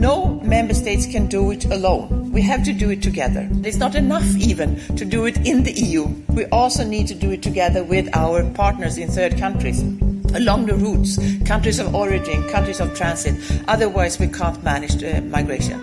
No member states can do it alone. We have to do it together. It's not enough even to do it in the EU. We also need to do it together with our partners in third countries along the routes, countries of origin, countries of transit. Otherwise, we can't manage migration.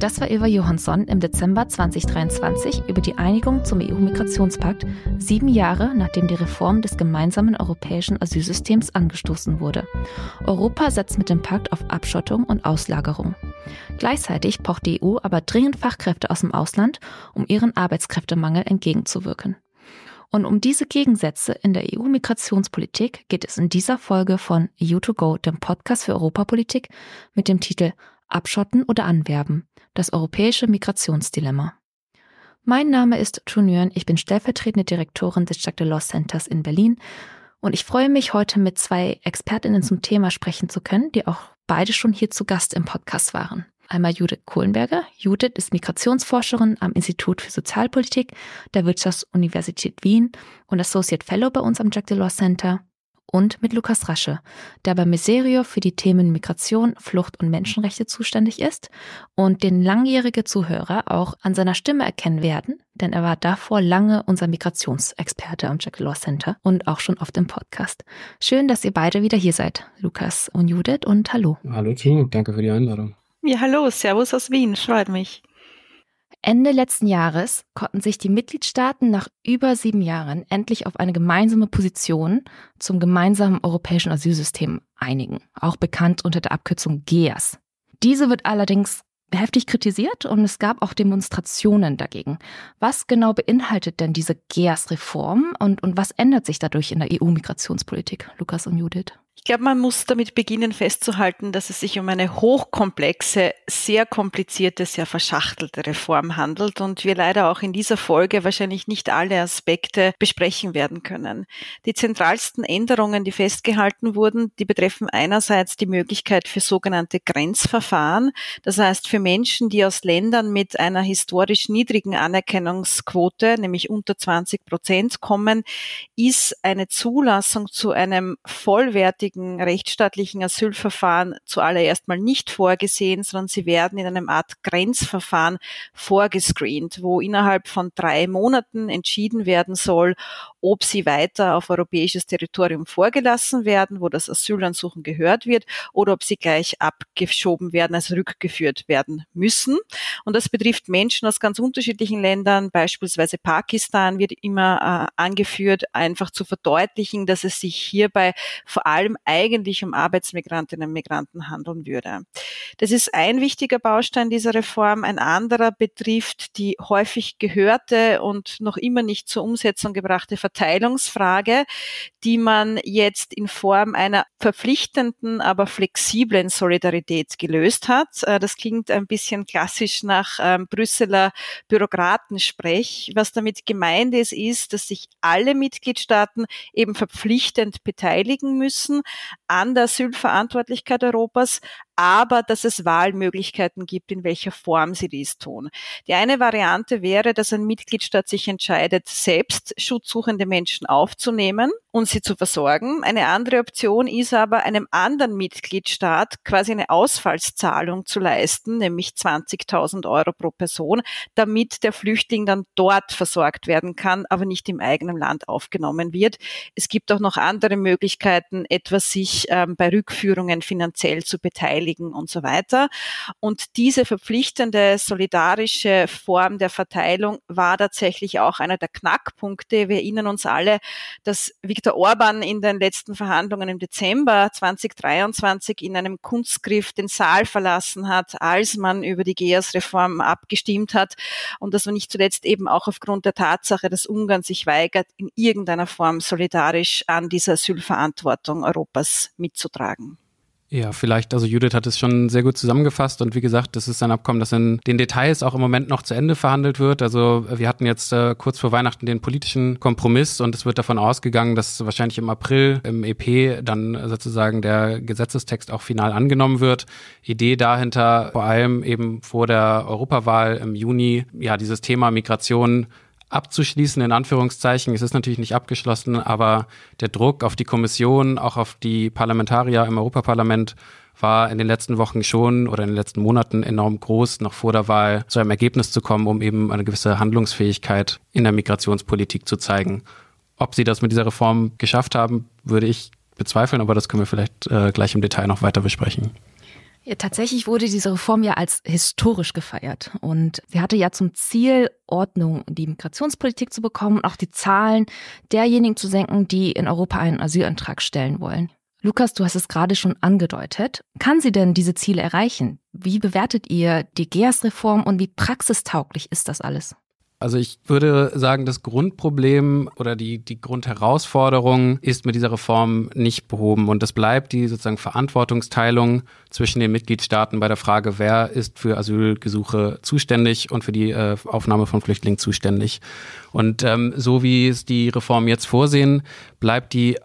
Das war Eva Johansson im Dezember 2023 über die Einigung zum EU-Migrationspakt, sieben Jahre nachdem die Reform des gemeinsamen europäischen Asylsystems angestoßen wurde. Europa setzt mit dem Pakt auf Abschottung und Auslagerung. Gleichzeitig pocht die EU aber dringend Fachkräfte aus dem Ausland, um ihren Arbeitskräftemangel entgegenzuwirken. Und um diese Gegensätze in der EU-Migrationspolitik geht es in dieser Folge von EU2Go, dem Podcast für Europapolitik, mit dem Titel Abschotten oder Anwerben, das europäische Migrationsdilemma. Mein Name ist Chun ich bin stellvertretende Direktorin des Jacques Delors Centers in Berlin und ich freue mich heute mit zwei Expertinnen zum Thema sprechen zu können, die auch beide schon hier zu Gast im Podcast waren. Einmal Judith Kohlenberger. Judith ist Migrationsforscherin am Institut für Sozialpolitik der Wirtschaftsuniversität Wien und Associate Fellow bei uns am Jacques Delors Center und mit Lukas Rasche, der bei Miserio für die Themen Migration, Flucht und Menschenrechte zuständig ist und den langjährige Zuhörer auch an seiner Stimme erkennen werden, denn er war davor lange unser Migrationsexperte am Jack Law Center und auch schon oft im Podcast. Schön, dass ihr beide wieder hier seid, Lukas und Judith und hallo. Hallo Team, danke für die Einladung. Ja, hallo, Servus aus Wien, freut mich. Ende letzten Jahres konnten sich die Mitgliedstaaten nach über sieben Jahren endlich auf eine gemeinsame Position zum gemeinsamen europäischen Asylsystem einigen, auch bekannt unter der Abkürzung GEAS. Diese wird allerdings heftig kritisiert und es gab auch Demonstrationen dagegen. Was genau beinhaltet denn diese GEAS-Reform und, und was ändert sich dadurch in der EU-Migrationspolitik, Lukas und Judith? Ich glaube, man muss damit beginnen festzuhalten, dass es sich um eine hochkomplexe, sehr komplizierte, sehr verschachtelte Reform handelt und wir leider auch in dieser Folge wahrscheinlich nicht alle Aspekte besprechen werden können. Die zentralsten Änderungen, die festgehalten wurden, die betreffen einerseits die Möglichkeit für sogenannte Grenzverfahren, das heißt für Menschen, die aus Ländern mit einer historisch niedrigen Anerkennungsquote, nämlich unter 20 Prozent kommen, ist eine Zulassung zu einem vollwertigen heutigen rechtsstaatlichen Asylverfahren zuallererst mal nicht vorgesehen, sondern sie werden in einem Art Grenzverfahren vorgescreent, wo innerhalb von drei Monaten entschieden werden soll, ob sie weiter auf europäisches Territorium vorgelassen werden, wo das Asylansuchen gehört wird, oder ob sie gleich abgeschoben werden, also rückgeführt werden müssen. Und das betrifft Menschen aus ganz unterschiedlichen Ländern, beispielsweise Pakistan wird immer äh, angeführt, einfach zu verdeutlichen, dass es sich hierbei vor allem eigentlich um Arbeitsmigrantinnen und Migranten handeln würde. Das ist ein wichtiger Baustein dieser Reform. Ein anderer betrifft die häufig gehörte und noch immer nicht zur Umsetzung gebrachte Verteilungsfrage, die man jetzt in Form einer verpflichtenden, aber flexiblen Solidarität gelöst hat. Äh, das klingt ein bisschen klassisch nach ähm, Brüsseler Bürokratensprech. Was damit gemeint ist, ist, dass sich alle Mitgliedstaaten eben verpflichtend beteiligen müssen an der Asylverantwortlichkeit Europas, aber dass es Wahlmöglichkeiten gibt, in welcher Form sie dies tun. Die eine Variante wäre, dass ein Mitgliedstaat sich entscheidet, selbst schutzsuchende Menschen aufzunehmen und sie zu versorgen. Eine andere Option ist aber, einem anderen Mitgliedstaat quasi eine Ausfallszahlung zu leisten, nämlich 20.000 Euro pro Person, damit der Flüchtling dann dort versorgt werden kann, aber nicht im eigenen Land aufgenommen wird. Es gibt auch noch andere Möglichkeiten, etwa sich ähm, bei Rückführungen finanziell zu beteiligen beteiligen und so weiter. Und diese verpflichtende solidarische Form der Verteilung war tatsächlich auch einer der Knackpunkte. Wir erinnern uns alle, dass Viktor Orban in den letzten Verhandlungen im Dezember 2023 in einem Kunstgriff den Saal verlassen hat, als man über die GEAS-Reform abgestimmt hat und das war nicht zuletzt eben auch aufgrund der Tatsache, dass Ungarn sich weigert, in irgendeiner Form solidarisch an dieser Asylverantwortung Europas mitzutragen. Ja, vielleicht, also Judith hat es schon sehr gut zusammengefasst und wie gesagt, das ist ein Abkommen, das in den Details auch im Moment noch zu Ende verhandelt wird. Also wir hatten jetzt äh, kurz vor Weihnachten den politischen Kompromiss und es wird davon ausgegangen, dass wahrscheinlich im April im EP dann sozusagen der Gesetzestext auch final angenommen wird. Idee dahinter vor allem eben vor der Europawahl im Juni, ja, dieses Thema Migration abzuschließen, in Anführungszeichen. Es ist natürlich nicht abgeschlossen, aber der Druck auf die Kommission, auch auf die Parlamentarier im Europaparlament war in den letzten Wochen schon oder in den letzten Monaten enorm groß, noch vor der Wahl zu einem Ergebnis zu kommen, um eben eine gewisse Handlungsfähigkeit in der Migrationspolitik zu zeigen. Ob sie das mit dieser Reform geschafft haben, würde ich bezweifeln, aber das können wir vielleicht äh, gleich im Detail noch weiter besprechen. Ja, tatsächlich wurde diese Reform ja als historisch gefeiert und sie hatte ja zum Ziel, Ordnung in die Migrationspolitik zu bekommen und auch die Zahlen derjenigen zu senken, die in Europa einen Asylantrag stellen wollen. Lukas, du hast es gerade schon angedeutet. Kann sie denn diese Ziele erreichen? Wie bewertet ihr die GEAS-Reform und wie praxistauglich ist das alles? Also ich würde sagen, das Grundproblem oder die, die Grundherausforderung ist mit dieser Reform nicht behoben. Und das bleibt die sozusagen Verantwortungsteilung zwischen den Mitgliedstaaten bei der Frage, wer ist für Asylgesuche zuständig und für die äh, Aufnahme von Flüchtlingen zuständig. Und ähm, so wie es die Reform jetzt vorsehen, bleibt die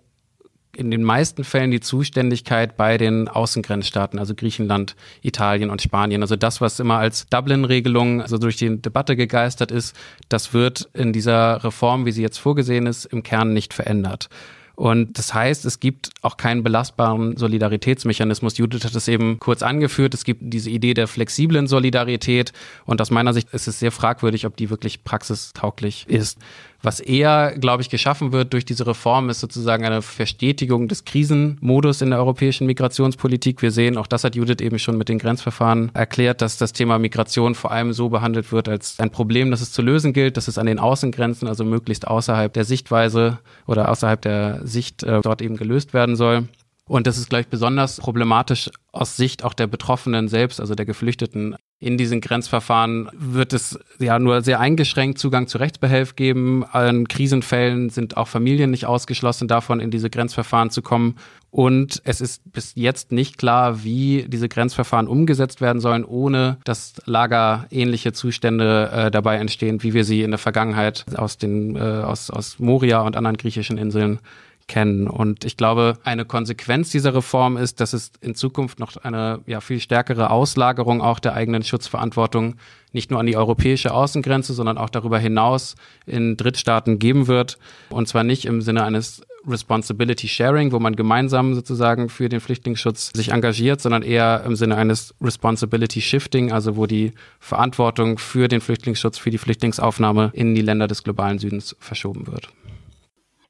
in den meisten Fällen die Zuständigkeit bei den Außengrenzstaaten, also Griechenland, Italien und Spanien. Also das, was immer als Dublin-Regelung also durch die Debatte gegeistert ist, das wird in dieser Reform, wie sie jetzt vorgesehen ist, im Kern nicht verändert. Und das heißt, es gibt auch keinen belastbaren Solidaritätsmechanismus. Judith hat es eben kurz angeführt. Es gibt diese Idee der flexiblen Solidarität. Und aus meiner Sicht ist es sehr fragwürdig, ob die wirklich praxistauglich ist. Was eher, glaube ich, geschaffen wird durch diese Reform, ist sozusagen eine Verstetigung des Krisenmodus in der europäischen Migrationspolitik. Wir sehen, auch das hat Judith eben schon mit den Grenzverfahren erklärt, dass das Thema Migration vor allem so behandelt wird als ein Problem, das es zu lösen gilt, dass es an den Außengrenzen, also möglichst außerhalb der Sichtweise oder außerhalb der Sicht äh, dort eben gelöst werden soll. Und das ist gleich besonders problematisch aus Sicht auch der Betroffenen selbst, also der Geflüchteten. In diesen Grenzverfahren wird es ja nur sehr eingeschränkt Zugang zu Rechtsbehelf geben. In Krisenfällen sind auch Familien nicht ausgeschlossen davon, in diese Grenzverfahren zu kommen. Und es ist bis jetzt nicht klar, wie diese Grenzverfahren umgesetzt werden sollen, ohne dass lagerähnliche Zustände äh, dabei entstehen, wie wir sie in der Vergangenheit aus den äh, aus, aus Moria und anderen griechischen Inseln kennen. Und ich glaube, eine Konsequenz dieser Reform ist, dass es in Zukunft noch eine ja, viel stärkere Auslagerung auch der eigenen Schutzverantwortung nicht nur an die europäische Außengrenze, sondern auch darüber hinaus in Drittstaaten geben wird. Und zwar nicht im Sinne eines Responsibility Sharing, wo man gemeinsam sozusagen für den Flüchtlingsschutz sich engagiert, sondern eher im Sinne eines Responsibility Shifting, also wo die Verantwortung für den Flüchtlingsschutz, für die Flüchtlingsaufnahme in die Länder des globalen Südens verschoben wird.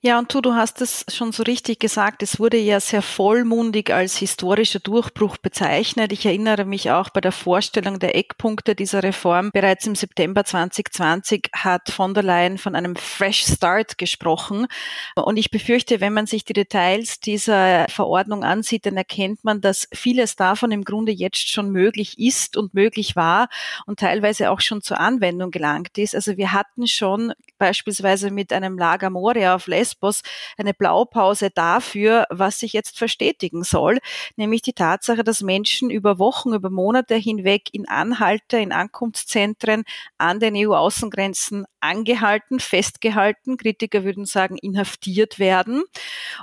Ja, und du, du hast es schon so richtig gesagt, es wurde ja sehr vollmundig als historischer Durchbruch bezeichnet. Ich erinnere mich auch bei der Vorstellung der Eckpunkte dieser Reform. Bereits im September 2020 hat von der Leyen von einem Fresh Start gesprochen. Und ich befürchte, wenn man sich die Details dieser Verordnung ansieht, dann erkennt man, dass vieles davon im Grunde jetzt schon möglich ist und möglich war und teilweise auch schon zur Anwendung gelangt ist. Also wir hatten schon beispielsweise mit einem Lager Moria auf Lesbos Lesbos eine Blaupause dafür, was sich jetzt verstetigen soll, nämlich die Tatsache, dass Menschen über Wochen, über Monate hinweg in Anhalter, in Ankunftszentren an den EU-Außengrenzen angehalten, festgehalten, Kritiker würden sagen inhaftiert werden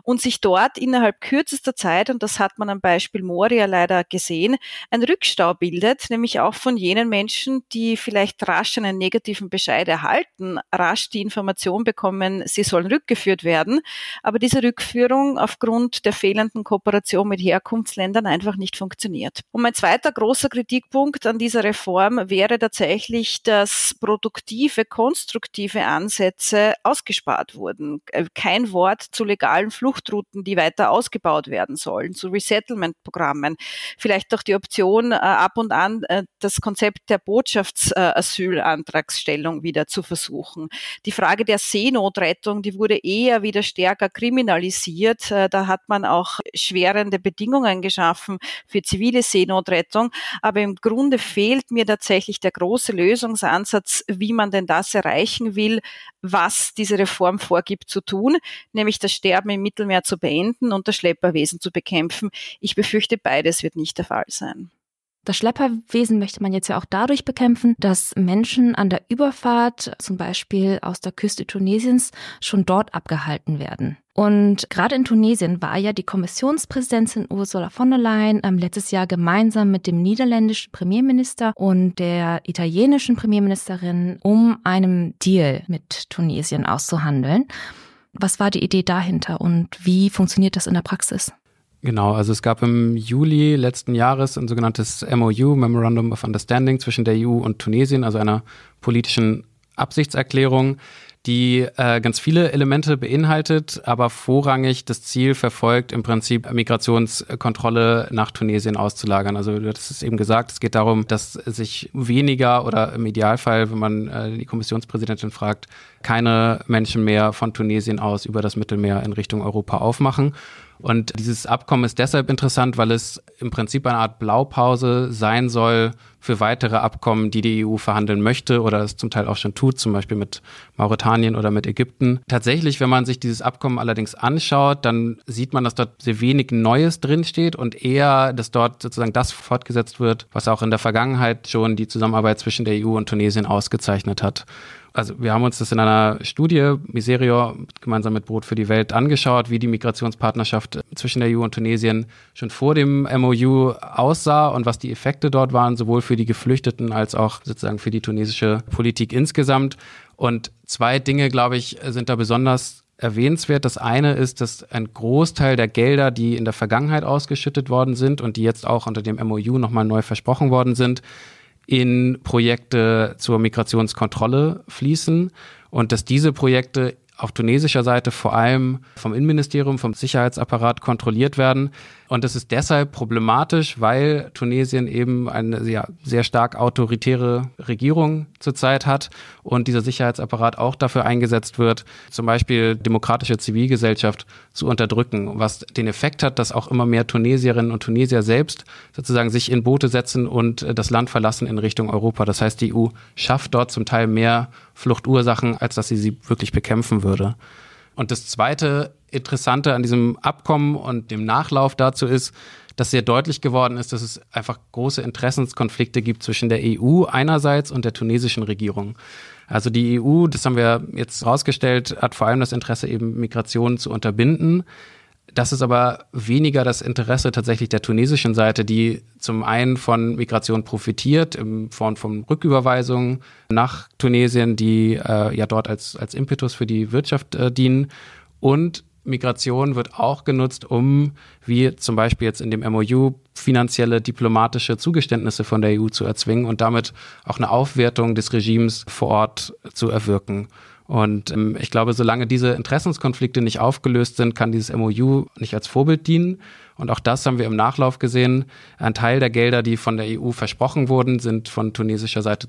und sich dort innerhalb kürzester Zeit, und das hat man am Beispiel Moria leider gesehen, ein Rückstau bildet, nämlich auch von jenen Menschen, die vielleicht rasch einen negativen Bescheid erhalten, rasch die Information bekommen, sie sollen rückgeführt werden, aber diese Rückführung aufgrund der fehlenden Kooperation mit Herkunftsländern einfach nicht funktioniert. Und mein zweiter großer Kritikpunkt an dieser Reform wäre tatsächlich, dass produktive, konstruktive Ansätze ausgespart wurden. Äh, kein Wort zu legalen Fluchtrouten, die weiter ausgebaut werden sollen, zu Resettlement-Programmen. Vielleicht auch die Option, äh, ab und an äh, das Konzept der Botschaftsasylantragsstellung wieder zu versuchen. Die Frage der Seenotrettung, die wurde eher eher wieder stärker kriminalisiert. Äh, da hat man auch schwerende Bedingungen geschaffen für zivile Seenotrettung. Aber im Grunde fehlt mir tatsächlich der große Lösungsansatz, wie man denn das erreichen will, was diese Reform vorgibt zu tun, nämlich das Sterben im Mittelmeer zu beenden und das Schlepperwesen zu bekämpfen. Ich befürchte, beides wird nicht der Fall sein. Das Schlepperwesen möchte man jetzt ja auch dadurch bekämpfen, dass Menschen an der Überfahrt, zum Beispiel aus der Küste Tunesiens, schon dort abgehalten werden. Und gerade in Tunesien war ja die Kommissionspräsidentin Ursula von der Leyen ähm, letztes Jahr gemeinsam mit dem niederländischen Premierminister und der italienischen Premierministerin, um einen Deal mit Tunesien auszuhandeln. Was war die Idee dahinter und wie funktioniert das in der Praxis? Genau, also es gab im Juli letzten Jahres ein sogenanntes MOU, Memorandum of Understanding, zwischen der EU und Tunesien, also einer politischen Absichtserklärung, die äh, ganz viele Elemente beinhaltet, aber vorrangig das Ziel verfolgt, im Prinzip Migrationskontrolle nach Tunesien auszulagern. Also hattest es eben gesagt, es geht darum, dass sich weniger oder im Idealfall, wenn man äh, die Kommissionspräsidentin fragt, keine Menschen mehr von Tunesien aus über das Mittelmeer in Richtung Europa aufmachen. Und dieses Abkommen ist deshalb interessant, weil es im Prinzip eine Art Blaupause sein soll für weitere Abkommen, die die EU verhandeln möchte oder es zum Teil auch schon tut, zum Beispiel mit Mauretanien oder mit Ägypten. Tatsächlich, wenn man sich dieses Abkommen allerdings anschaut, dann sieht man, dass dort sehr wenig Neues drinsteht und eher, dass dort sozusagen das fortgesetzt wird, was auch in der Vergangenheit schon die Zusammenarbeit zwischen der EU und Tunesien ausgezeichnet hat also wir haben uns das in einer Studie, Miserio, gemeinsam mit Brot für die Welt, angeschaut, wie die Migrationspartnerschaft zwischen der EU und Tunesien schon vor dem MOU aussah und was die Effekte dort waren, sowohl für die Geflüchteten als auch sozusagen für die tunesische Politik insgesamt. Und zwei Dinge, glaube ich, sind da besonders erwähnenswert. Das eine ist, dass ein Großteil der Gelder, die in der Vergangenheit ausgeschüttet worden sind und die jetzt auch unter dem MOU nochmal neu versprochen worden sind, in Projekte zur Migrationskontrolle fließen und dass diese Projekte auf tunesischer Seite vor allem vom Innenministerium, vom Sicherheitsapparat kontrolliert werden. Und das ist deshalb problematisch, weil Tunesien eben eine sehr, sehr stark autoritäre Regierung zurzeit hat und dieser Sicherheitsapparat auch dafür eingesetzt wird, zum Beispiel demokratische Zivilgesellschaft zu unterdrücken, was den Effekt hat, dass auch immer mehr Tunesierinnen und Tunesier selbst sozusagen sich in Boote setzen und das Land verlassen in Richtung Europa. Das heißt, die EU schafft dort zum Teil mehr Fluchtursachen, als dass sie sie wirklich bekämpfen würde. Und das zweite Interessante an diesem Abkommen und dem Nachlauf dazu ist, dass sehr deutlich geworden ist, dass es einfach große Interessenskonflikte gibt zwischen der EU einerseits und der tunesischen Regierung. Also die EU, das haben wir jetzt rausgestellt, hat vor allem das Interesse, eben Migration zu unterbinden. Das ist aber weniger das Interesse tatsächlich der tunesischen Seite, die zum einen von Migration profitiert, in Form von Rücküberweisungen nach Tunesien, die äh, ja dort als, als Impetus für die Wirtschaft äh, dienen. Und Migration wird auch genutzt, um, wie zum Beispiel jetzt in dem MOU, finanzielle diplomatische Zugeständnisse von der EU zu erzwingen und damit auch eine Aufwertung des Regimes vor Ort zu erwirken. Und ähm, ich glaube, solange diese Interessenskonflikte nicht aufgelöst sind, kann dieses MOU nicht als Vorbild dienen. Und auch das haben wir im Nachlauf gesehen. Ein Teil der Gelder, die von der EU versprochen wurden, sind von tunesischer Seite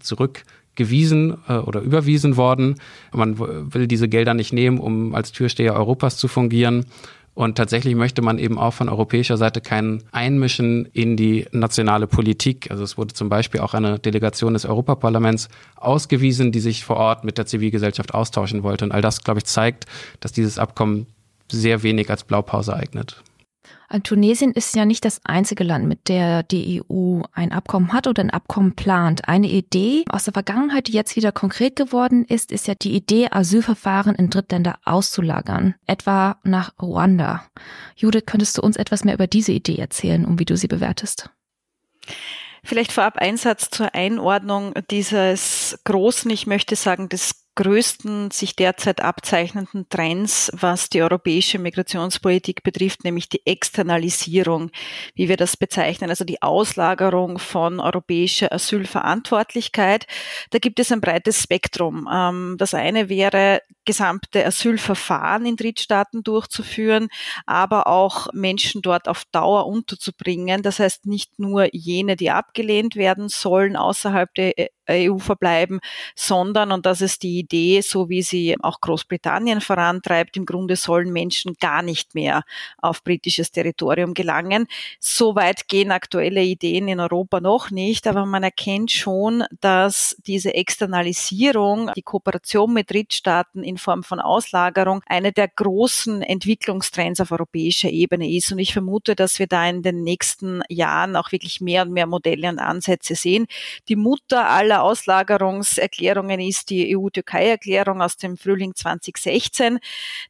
zurückgewiesen äh, oder überwiesen worden. Man will diese Gelder nicht nehmen, um als Türsteher Europas zu fungieren. Und tatsächlich möchte man eben auch von europäischer Seite kein Einmischen in die nationale Politik. Also es wurde zum Beispiel auch eine Delegation des Europaparlaments ausgewiesen, die sich vor Ort mit der Zivilgesellschaft austauschen wollte. Und all das, glaube ich, zeigt, dass dieses Abkommen sehr wenig als Blaupause eignet. Tunesien ist ja nicht das einzige Land, mit der die EU ein Abkommen hat oder ein Abkommen plant. Eine Idee aus der Vergangenheit, die jetzt wieder konkret geworden ist, ist ja die Idee, Asylverfahren in Drittländer auszulagern, etwa nach Ruanda. Judith, könntest du uns etwas mehr über diese Idee erzählen und wie du sie bewertest? Vielleicht vorab ein Satz zur Einordnung dieses großen, ich möchte sagen, des größten sich derzeit abzeichnenden Trends, was die europäische Migrationspolitik betrifft, nämlich die Externalisierung, wie wir das bezeichnen, also die Auslagerung von europäischer Asylverantwortlichkeit. Da gibt es ein breites Spektrum. Ähm, das eine wäre, gesamte Asylverfahren in Drittstaaten durchzuführen, aber auch Menschen dort auf Dauer unterzubringen. Das heißt nicht nur jene, die abgelehnt werden sollen, außerhalb der EU verbleiben, sondern, und das ist die Idee, so wie sie auch Großbritannien vorantreibt, im Grunde sollen Menschen gar nicht mehr auf britisches Territorium gelangen. Soweit gehen aktuelle Ideen in Europa noch nicht, aber man erkennt schon, dass diese Externalisierung, die Kooperation mit Drittstaaten in Form von Auslagerung eine der großen Entwicklungstrends auf europäischer Ebene ist. Und ich vermute, dass wir da in den nächsten Jahren auch wirklich mehr und mehr Modelle und Ansätze sehen. Die Mutter aller Auslagerungserklärungen ist die EU-Türkei-Erklärung aus dem Frühling 2016,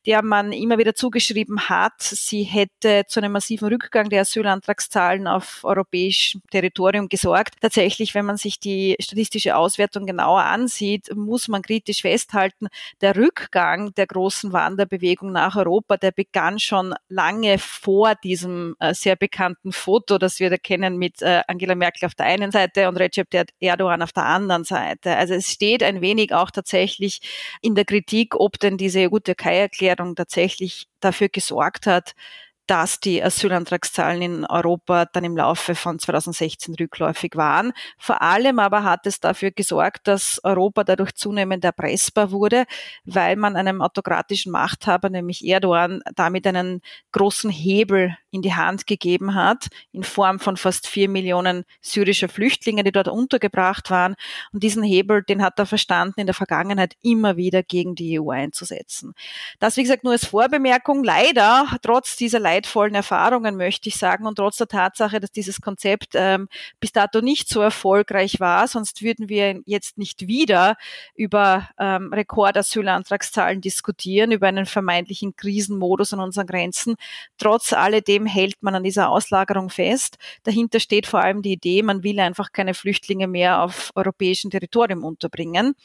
der man immer wieder zugeschrieben hat, sie hätte zu einem massiven Rückgang der Asylantragszahlen auf europäischem Territorium gesorgt. Tatsächlich, wenn man sich die statistische Auswertung genauer ansieht, muss man kritisch festhalten, der Rückgang der großen Wanderbewegung nach Europa, der begann schon lange vor diesem äh, sehr bekannten Foto, das wir da kennen mit äh, Angela Merkel auf der einen Seite und Recep Erdogan auf der anderen Seite. Also es steht ein wenig auch tatsächlich in der Kritik, ob denn diese EU-Türkei-Erklärung tatsächlich dafür gesorgt hat, dass die Asylantragszahlen in Europa dann im Laufe von 2016 rückläufig waren. Vor allem aber hat es dafür gesorgt, dass Europa dadurch zunehmend erpressbar wurde, weil man einem autokratischen Machthaber, nämlich Erdogan, damit einen großen Hebel in die Hand gegeben hat, in Form von fast vier Millionen syrischer Flüchtlinge, die dort untergebracht waren. Und diesen Hebel, den hat er verstanden, in der Vergangenheit immer wieder gegen die EU einzusetzen. Das, wie gesagt, nur als Vorbemerkung. Leider, trotz dieser leidvollen Erfahrungen, möchte ich sagen, und trotz der Tatsache, dass dieses Konzept ähm, bis dato nicht so erfolgreich war, sonst würden wir jetzt nicht wieder über ähm, Rekordasylantragszahlen diskutieren, über einen vermeintlichen Krisenmodus an unseren Grenzen. Trotz alledem hält man an dieser Auslagerung fest. Dahinter steht vor allem die Idee, man will einfach keine Flüchtlinge mehr auf europäischem Territorium unterbringen.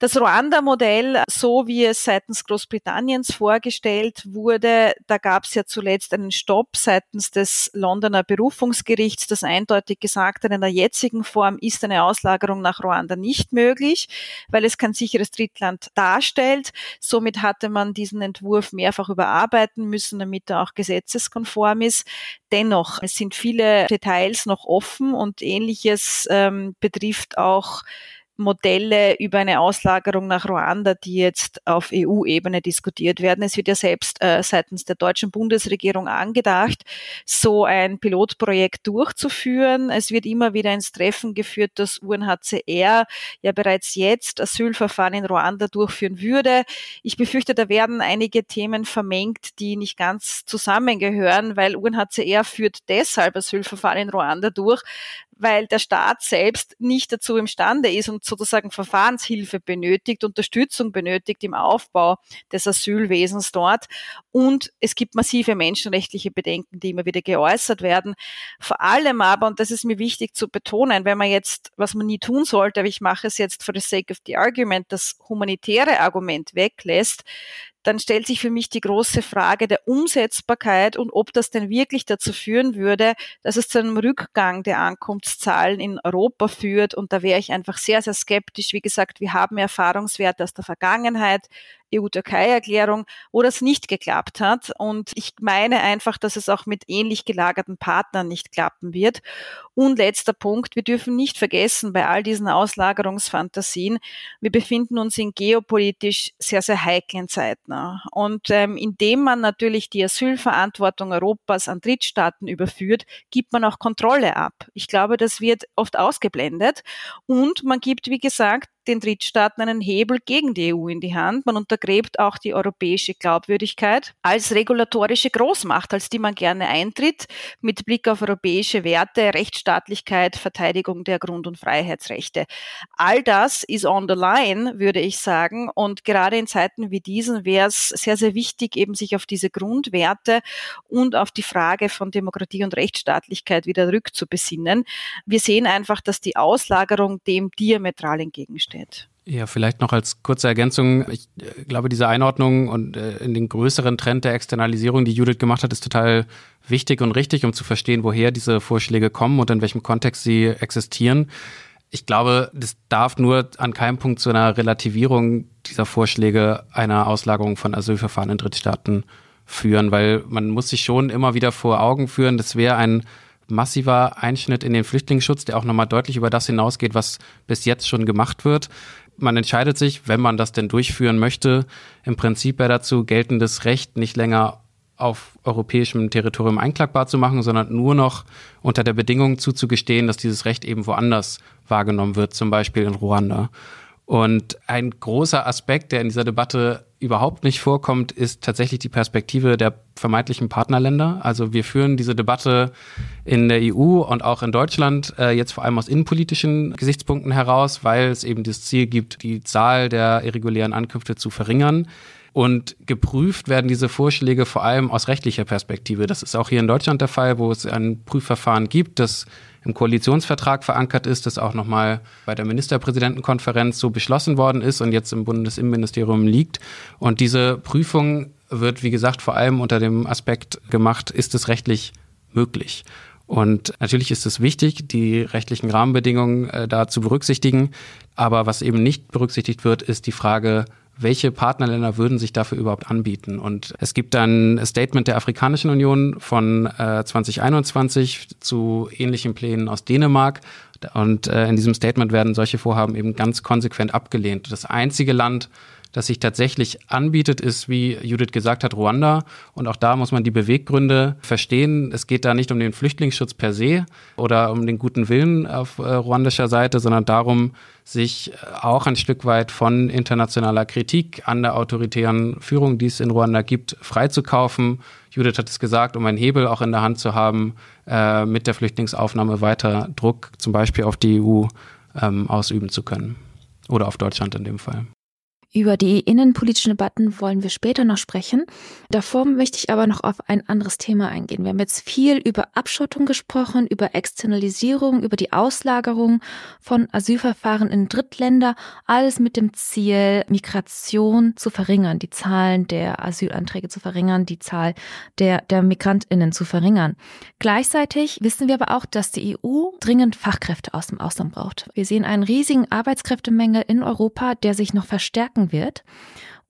Das Ruanda-Modell, so wie es seitens Großbritanniens vorgestellt wurde, da gab es ja zuletzt einen Stopp seitens des Londoner Berufungsgerichts, das eindeutig gesagt hat, in der jetzigen Form ist eine Auslagerung nach Ruanda nicht möglich, weil es kein sicheres Drittland darstellt. Somit hatte man diesen Entwurf mehrfach überarbeiten müssen, damit er auch gesetzeskonform ist. Dennoch, es sind viele Details noch offen und ähnliches ähm, betrifft auch Modelle über eine Auslagerung nach Ruanda, die jetzt auf EU-Ebene diskutiert werden. Es wird ja selbst äh, seitens der deutschen Bundesregierung angedacht, so ein Pilotprojekt durchzuführen. Es wird immer wieder ins Treffen geführt, dass UNHCR ja bereits jetzt Asylverfahren in Ruanda durchführen würde. Ich befürchte, da werden einige Themen vermengt, die nicht ganz zusammengehören, weil UNHCR führt deshalb Asylverfahren in Ruanda durch, weil der Staat selbst nicht dazu imstande ist und sozusagen Verfahrenshilfe benötigt, Unterstützung benötigt im Aufbau des Asylwesens dort. Und es gibt massive menschenrechtliche Bedenken, die immer wieder geäußert werden. Vor allem aber, und das ist mir wichtig zu betonen, wenn man jetzt, was man nie tun sollte, aber ich mache es jetzt for the sake of the argument, das humanitäre Argument weglässt, dann stellt sich für mich die große Frage der Umsetzbarkeit und ob das denn wirklich dazu führen würde, dass es zu einem Rückgang der Ankunftszahlen in Europa führt. Und da wäre ich einfach sehr, sehr skeptisch. Wie gesagt, wir haben Erfahrungswerte aus der Vergangenheit. EU-Türkei-Erklärung, wo das nicht geklappt hat. Und ich meine einfach, dass es auch mit ähnlich gelagerten Partnern nicht klappen wird. Und letzter Punkt, wir dürfen nicht vergessen, bei all diesen Auslagerungsfantasien, wir befinden uns in geopolitisch sehr, sehr heiklen Zeiten. Und ähm, indem man natürlich die Asylverantwortung Europas an Drittstaaten überführt, gibt man auch Kontrolle ab. Ich glaube, das wird oft ausgeblendet. Und man gibt, wie gesagt, den Drittstaaten einen Hebel gegen die EU in die Hand. Man untergräbt auch die europäische Glaubwürdigkeit als regulatorische Großmacht, als die man gerne eintritt, mit Blick auf europäische Werte, Rechtsstaatlichkeit, Verteidigung der Grund- und Freiheitsrechte. All das ist on the line, würde ich sagen. Und gerade in Zeiten wie diesen wäre es sehr, sehr wichtig, eben sich auf diese Grundwerte und auf die Frage von Demokratie und Rechtsstaatlichkeit wieder rückzubesinnen. Wir sehen einfach, dass die Auslagerung dem diametral entgegensteht steht. Ja, vielleicht noch als kurze Ergänzung. Ich äh, glaube, diese Einordnung und äh, in den größeren Trend der Externalisierung, die Judith gemacht hat, ist total wichtig und richtig, um zu verstehen, woher diese Vorschläge kommen und in welchem Kontext sie existieren. Ich glaube, das darf nur an keinem Punkt zu einer Relativierung dieser Vorschläge einer Auslagerung von Asylverfahren in Drittstaaten führen, weil man muss sich schon immer wieder vor Augen führen, das wäre ein massiver Einschnitt in den Flüchtlingsschutz, der auch nochmal deutlich über das hinausgeht, was bis jetzt schon gemacht wird. Man entscheidet sich, wenn man das denn durchführen möchte, im Prinzip ja dazu, geltendes Recht nicht länger auf europäischem Territorium einklagbar zu machen, sondern nur noch unter der Bedingung zuzugestehen, dass dieses Recht eben woanders wahrgenommen wird, zum Beispiel in Ruanda. Und ein großer Aspekt, der in dieser Debatte überhaupt nicht vorkommt, ist tatsächlich die Perspektive der vermeintlichen Partnerländer. Also wir führen diese Debatte in der EU und auch in Deutschland äh, jetzt vor allem aus innenpolitischen Gesichtspunkten heraus, weil es eben das Ziel gibt, die Zahl der irregulären Ankünfte zu verringern. Und geprüft werden diese Vorschläge vor allem aus rechtlicher Perspektive. Das ist auch hier in Deutschland der Fall, wo es ein Prüfverfahren gibt, das im Koalitionsvertrag verankert ist, das auch nochmal bei der Ministerpräsidentenkonferenz so beschlossen worden ist und jetzt im Bundesinnenministerium liegt. Und diese Prüfung wird, wie gesagt, vor allem unter dem Aspekt gemacht, ist es rechtlich möglich. Und natürlich ist es wichtig, die rechtlichen Rahmenbedingungen äh, da zu berücksichtigen. Aber was eben nicht berücksichtigt wird, ist die Frage, welche Partnerländer würden sich dafür überhaupt anbieten? Und es gibt dann ein Statement der Afrikanischen Union von äh, 2021 zu ähnlichen Plänen aus Dänemark. Und äh, in diesem Statement werden solche Vorhaben eben ganz konsequent abgelehnt. Das einzige Land, das sich tatsächlich anbietet, ist, wie Judith gesagt hat, Ruanda. Und auch da muss man die Beweggründe verstehen. Es geht da nicht um den Flüchtlingsschutz per se oder um den guten Willen auf äh, ruandischer Seite, sondern darum, sich auch ein Stück weit von internationaler Kritik an der autoritären Führung, die es in Ruanda gibt, freizukaufen. Judith hat es gesagt, um einen Hebel auch in der Hand zu haben, äh, mit der Flüchtlingsaufnahme weiter Druck zum Beispiel auf die EU ähm, ausüben zu können. Oder auf Deutschland in dem Fall. Über die innenpolitischen Debatten wollen wir später noch sprechen. Davor möchte ich aber noch auf ein anderes Thema eingehen. Wir haben jetzt viel über Abschottung gesprochen, über Externalisierung, über die Auslagerung von Asylverfahren in Drittländer, alles mit dem Ziel, Migration zu verringern, die Zahlen der Asylanträge zu verringern, die Zahl der, der Migrantinnen zu verringern. Gleichzeitig wissen wir aber auch, dass die EU dringend Fachkräfte aus dem Ausland braucht. Wir sehen einen riesigen Arbeitskräftemangel in Europa, der sich noch verstärken wirken wird.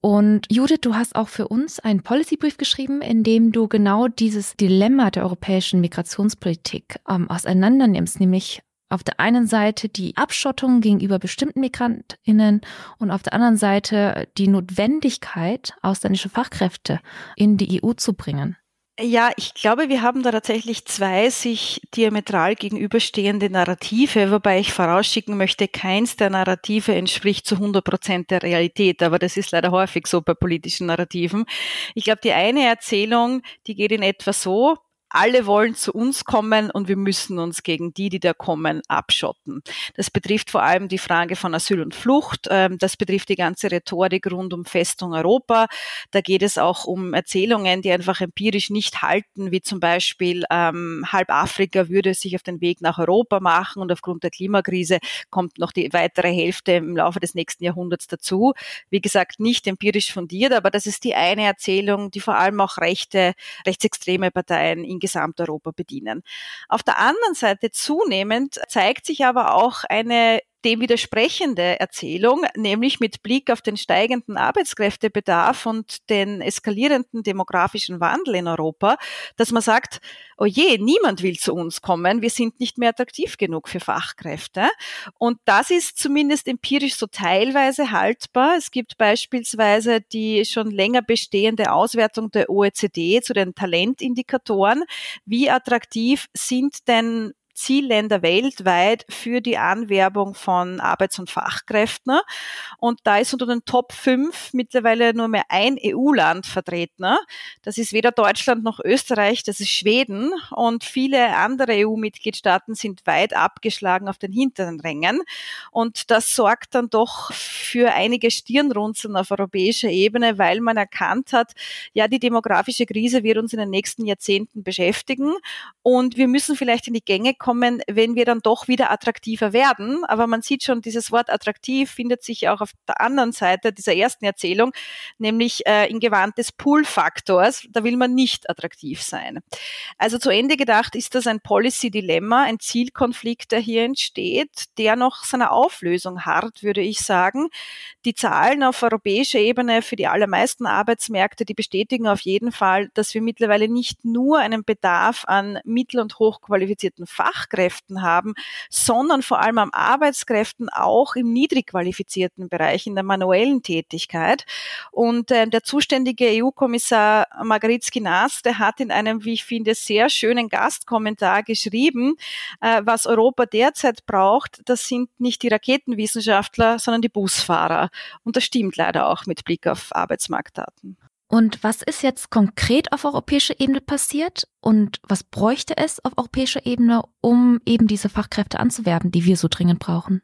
Und Judith, du hast auch für uns einen Policybrief geschrieben, in dem du genau dieses Dilemma der europäischen Migrationspolitik ähm, auseinandernimmst, nämlich auf der einen Seite die Abschottung gegenüber bestimmten Migrantinnen und auf der anderen Seite die Notwendigkeit, ausländische Fachkräfte in die EU zu bringen. Ja, ich glaube, wir haben da tatsächlich zwei sich diametral gegenüberstehende Narrative, wobei ich vorausschicken möchte, keins der Narrative entspricht zu 100 Prozent der Realität, aber das ist leider häufig so bei politischen Narrativen. Ich glaube, die eine Erzählung, die geht in etwa so, alle wollen zu uns kommen und wir müssen uns gegen die, die da kommen, abschotten. Das betrifft vor allem die Frage von Asyl und Flucht. Ähm, das betrifft die ganze Rhetorik rund um Festung Europa. Da geht es auch um Erzählungen, die einfach empirisch nicht halten, wie zum Beispiel ähm, halb Afrika würde sich auf den Weg nach Europa machen und aufgrund der Klimakrise kommt noch die weitere Hälfte im Laufe des nächsten Jahrhunderts dazu. Wie gesagt, nicht empirisch fundiert, aber das ist die eine Erzählung, die vor allem auch rechte, rechtsextreme Parteien in Gesamteuropa bedienen. Auf der anderen Seite zunehmend zeigt sich aber auch eine dem widersprechende Erzählung, nämlich mit Blick auf den steigenden Arbeitskräftebedarf und den eskalierenden demografischen Wandel in Europa, dass man sagt, oh je, niemand will zu uns kommen, wir sind nicht mehr attraktiv genug für Fachkräfte. Und das ist zumindest empirisch so teilweise haltbar. Es gibt beispielsweise die schon länger bestehende Auswertung der OECD zu den Talentindikatoren. Wie attraktiv sind denn Zielländer weltweit für die Anwerbung von Arbeits- und Fachkräften. Und da ist unter den Top 5 mittlerweile nur mehr ein EU-Land vertreten. Das ist weder Deutschland noch Österreich, das ist Schweden. Und viele andere EU-Mitgliedstaaten sind weit abgeschlagen auf den hinteren Rängen. Und das sorgt dann doch für einige Stirnrunzeln auf europäischer Ebene, weil man erkannt hat, ja, die demografische Krise wird uns in den nächsten Jahrzehnten beschäftigen. Und wir müssen vielleicht in die Gänge kommen, kommen, wenn wir dann doch wieder attraktiver werden. Aber man sieht schon, dieses Wort attraktiv findet sich auch auf der anderen Seite dieser ersten Erzählung, nämlich äh, in Gewand des Pull-Faktors. Da will man nicht attraktiv sein. Also zu Ende gedacht ist das ein Policy-Dilemma, ein Zielkonflikt, der hier entsteht, der noch seiner Auflösung hart, würde ich sagen. Die Zahlen auf europäischer Ebene für die allermeisten Arbeitsmärkte, die bestätigen auf jeden Fall, dass wir mittlerweile nicht nur einen Bedarf an mittel- und hochqualifizierten Fach Fachkräften haben, sondern vor allem am Arbeitskräften auch im niedrig qualifizierten Bereich, in der manuellen Tätigkeit. Und äh, der zuständige EU-Kommissar Margaritski-Nas, der hat in einem, wie ich finde, sehr schönen Gastkommentar geschrieben, äh, was Europa derzeit braucht, das sind nicht die Raketenwissenschaftler, sondern die Busfahrer. Und das stimmt leider auch mit Blick auf Arbeitsmarktdaten. Und was ist jetzt konkret auf europäischer Ebene passiert? Und was bräuchte es auf europäischer Ebene, um eben diese Fachkräfte anzuwerben, die wir so dringend brauchen?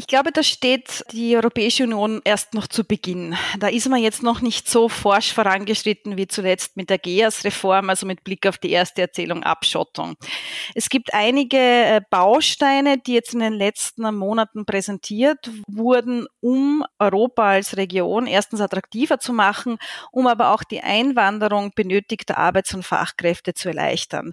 Ich glaube, da steht die Europäische Union erst noch zu Beginn. Da ist man jetzt noch nicht so forsch vorangeschritten wie zuletzt mit der GEAS-Reform, also mit Blick auf die erste Erzählung Abschottung. Es gibt einige äh, Bausteine, die jetzt in den letzten Monaten präsentiert wurden, um Europa als Region erstens attraktiver zu machen, um aber auch die Einwanderung benötigter Arbeits- und Fachkräfte zu erleichtern.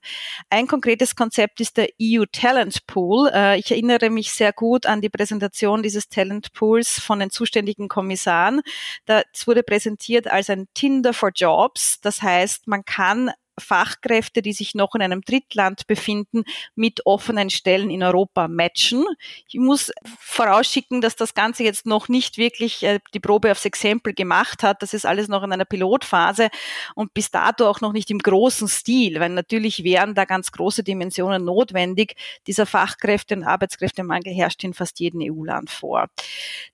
Ein konkretes Konzept ist der EU Talent Pool. Äh, ich erinnere mich sehr gut an die Präsentation Präsentation dieses Talentpools von den zuständigen Kommissaren. Das wurde präsentiert als ein Tinder for Jobs. Das heißt, man kann Fachkräfte, die sich noch in einem Drittland befinden, mit offenen Stellen in Europa matchen. Ich muss vorausschicken, dass das Ganze jetzt noch nicht wirklich äh, die Probe aufs Exempel gemacht hat. Das ist alles noch in einer Pilotphase und bis dato auch noch nicht im großen Stil, weil natürlich wären da ganz große Dimensionen notwendig. Dieser Fachkräfte- und Arbeitskräftemangel herrscht in fast jedem EU-Land vor.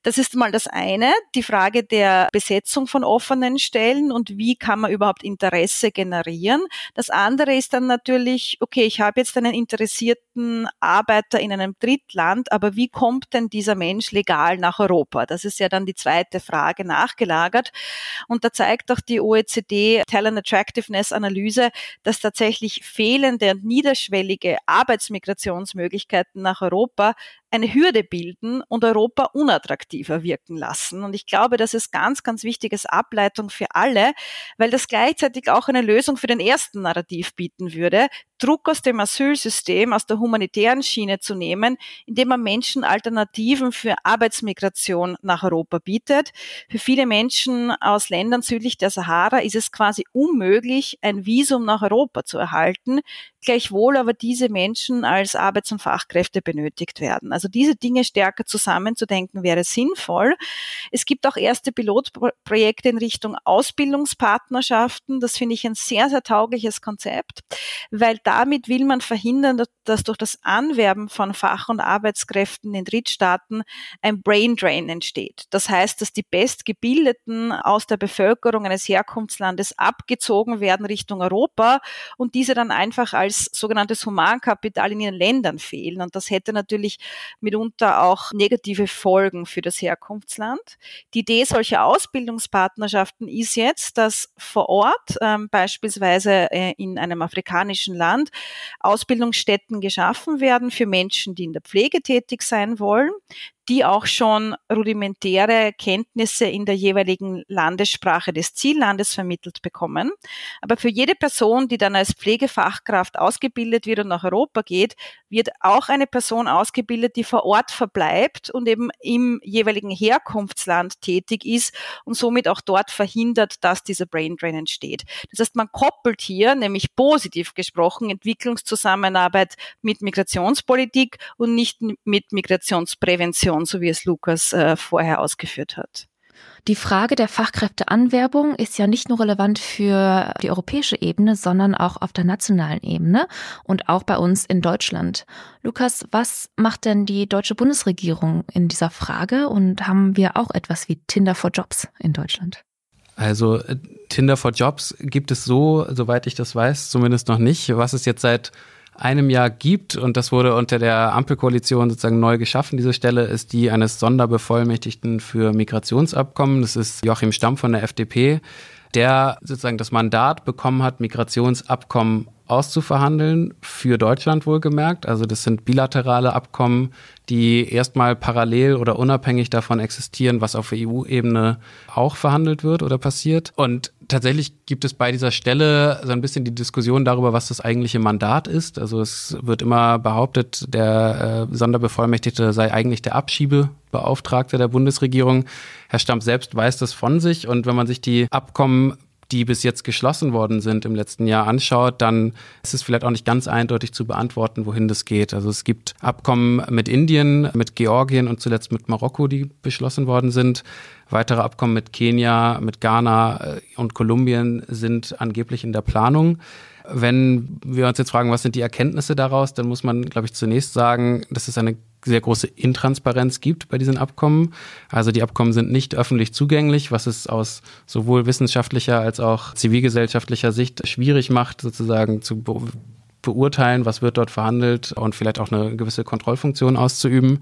Das ist mal das eine, die Frage der Besetzung von offenen Stellen und wie kann man überhaupt Interesse generieren. Das andere ist dann natürlich, okay, ich habe jetzt einen interessierten Arbeiter in einem Drittland, aber wie kommt denn dieser Mensch legal nach Europa? Das ist ja dann die zweite Frage nachgelagert. Und da zeigt auch die OECD Talent Attractiveness Analyse, dass tatsächlich fehlende und niederschwellige Arbeitsmigrationsmöglichkeiten nach Europa eine Hürde bilden und Europa unattraktiver wirken lassen. Und ich glaube, das ist ganz, ganz wichtiges Ableitung für alle, weil das gleichzeitig auch eine Lösung für den ersten Narrativ bieten würde, Druck aus dem Asylsystem, aus der humanitären Schiene zu nehmen, indem man Menschen Alternativen für Arbeitsmigration nach Europa bietet. Für viele Menschen aus Ländern südlich der Sahara ist es quasi unmöglich, ein Visum nach Europa zu erhalten, gleichwohl aber diese Menschen als Arbeits- und Fachkräfte benötigt werden. Also diese Dinge stärker zusammenzudenken wäre sinnvoll. Es gibt auch erste Pilotprojekte in Richtung Ausbildungspartnerschaften. Das finde ich ein sehr, sehr taugliches Konzept, weil da damit will man verhindern, dass durch das Anwerben von Fach- und Arbeitskräften in Drittstaaten ein Brain Drain entsteht. Das heißt, dass die Bestgebildeten aus der Bevölkerung eines Herkunftslandes abgezogen werden Richtung Europa und diese dann einfach als sogenanntes Humankapital in ihren Ländern fehlen. Und das hätte natürlich mitunter auch negative Folgen für das Herkunftsland. Die Idee solcher Ausbildungspartnerschaften ist jetzt, dass vor Ort, ähm, beispielsweise äh, in einem afrikanischen Land, Land Ausbildungsstätten geschaffen werden für Menschen, die in der Pflege tätig sein wollen, die auch schon rudimentäre Kenntnisse in der jeweiligen Landessprache des Ziellandes vermittelt bekommen. Aber für jede Person, die dann als Pflegefachkraft ausgebildet wird und nach Europa geht, wird auch eine Person ausgebildet, die vor Ort verbleibt und eben im jeweiligen Herkunftsland tätig ist und somit auch dort verhindert, dass dieser Brain Drain entsteht. Das heißt, man koppelt hier, nämlich positiv gesprochen, Entwicklungszusammenarbeit mit Migrationspolitik und nicht mit Migrationsprävention Situation, so wie es Lukas äh, vorher ausgeführt hat. Die Frage der Fachkräfteanwerbung ist ja nicht nur relevant für die europäische Ebene, sondern auch auf der nationalen Ebene und auch bei uns in Deutschland. Lukas, was macht denn die deutsche Bundesregierung in dieser Frage und haben wir auch etwas wie Tinder for Jobs in Deutschland? Also äh, Tinder for Jobs gibt es so, soweit ich das weiß, zumindest noch nicht. Was es jetzt seit einem Jahr gibt, und das wurde unter der Ampelkoalition sozusagen neu geschaffen, diese Stelle, ist die eines Sonderbevollmächtigten für Migrationsabkommen. Das ist Joachim Stamm von der FDP, der sozusagen das Mandat bekommen hat, Migrationsabkommen auszuverhandeln, für Deutschland wohlgemerkt. Also das sind bilaterale Abkommen, die erstmal parallel oder unabhängig davon existieren, was auf EU-Ebene auch verhandelt wird oder passiert. Und tatsächlich gibt es bei dieser Stelle so ein bisschen die Diskussion darüber, was das eigentliche Mandat ist. Also es wird immer behauptet, der äh, Sonderbevollmächtigte sei eigentlich der Abschiebebeauftragte der Bundesregierung. Herr Stamp selbst weiß das von sich. Und wenn man sich die Abkommen die bis jetzt geschlossen worden sind im letzten Jahr anschaut, dann ist es vielleicht auch nicht ganz eindeutig zu beantworten, wohin das geht. Also es gibt Abkommen mit Indien, mit Georgien und zuletzt mit Marokko, die beschlossen worden sind. Weitere Abkommen mit Kenia, mit Ghana äh, und Kolumbien sind angeblich in der Planung. Wenn wir uns jetzt fragen, was sind die Erkenntnisse daraus, dann muss man, glaube ich, zunächst sagen, dass es eine sehr große Intransparenz gibt bei diesen Abkommen. Also die Abkommen sind nicht öffentlich zugänglich, was es aus sowohl wissenschaftlicher als auch zivilgesellschaftlicher Sicht schwierig macht, sozusagen zu be beurteilen, was wird dort verhandelt und vielleicht auch eine gewisse Kontrollfunktion auszuüben.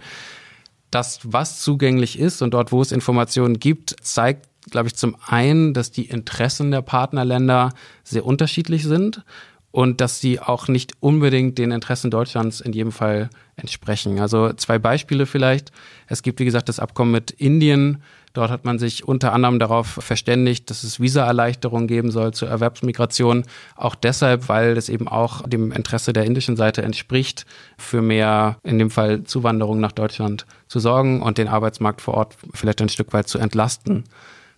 Das, was zugänglich ist und dort, wo es Informationen gibt, zeigt glaube ich, zum einen, dass die Interessen der Partnerländer sehr unterschiedlich sind und dass sie auch nicht unbedingt den Interessen Deutschlands in jedem Fall entsprechen. Also zwei Beispiele vielleicht. Es gibt, wie gesagt, das Abkommen mit Indien. Dort hat man sich unter anderem darauf verständigt, dass es Visaerleichterungen geben soll zur Erwerbsmigration. Auch deshalb, weil es eben auch dem Interesse der indischen Seite entspricht, für mehr, in dem Fall Zuwanderung nach Deutschland zu sorgen und den Arbeitsmarkt vor Ort vielleicht ein Stück weit zu entlasten.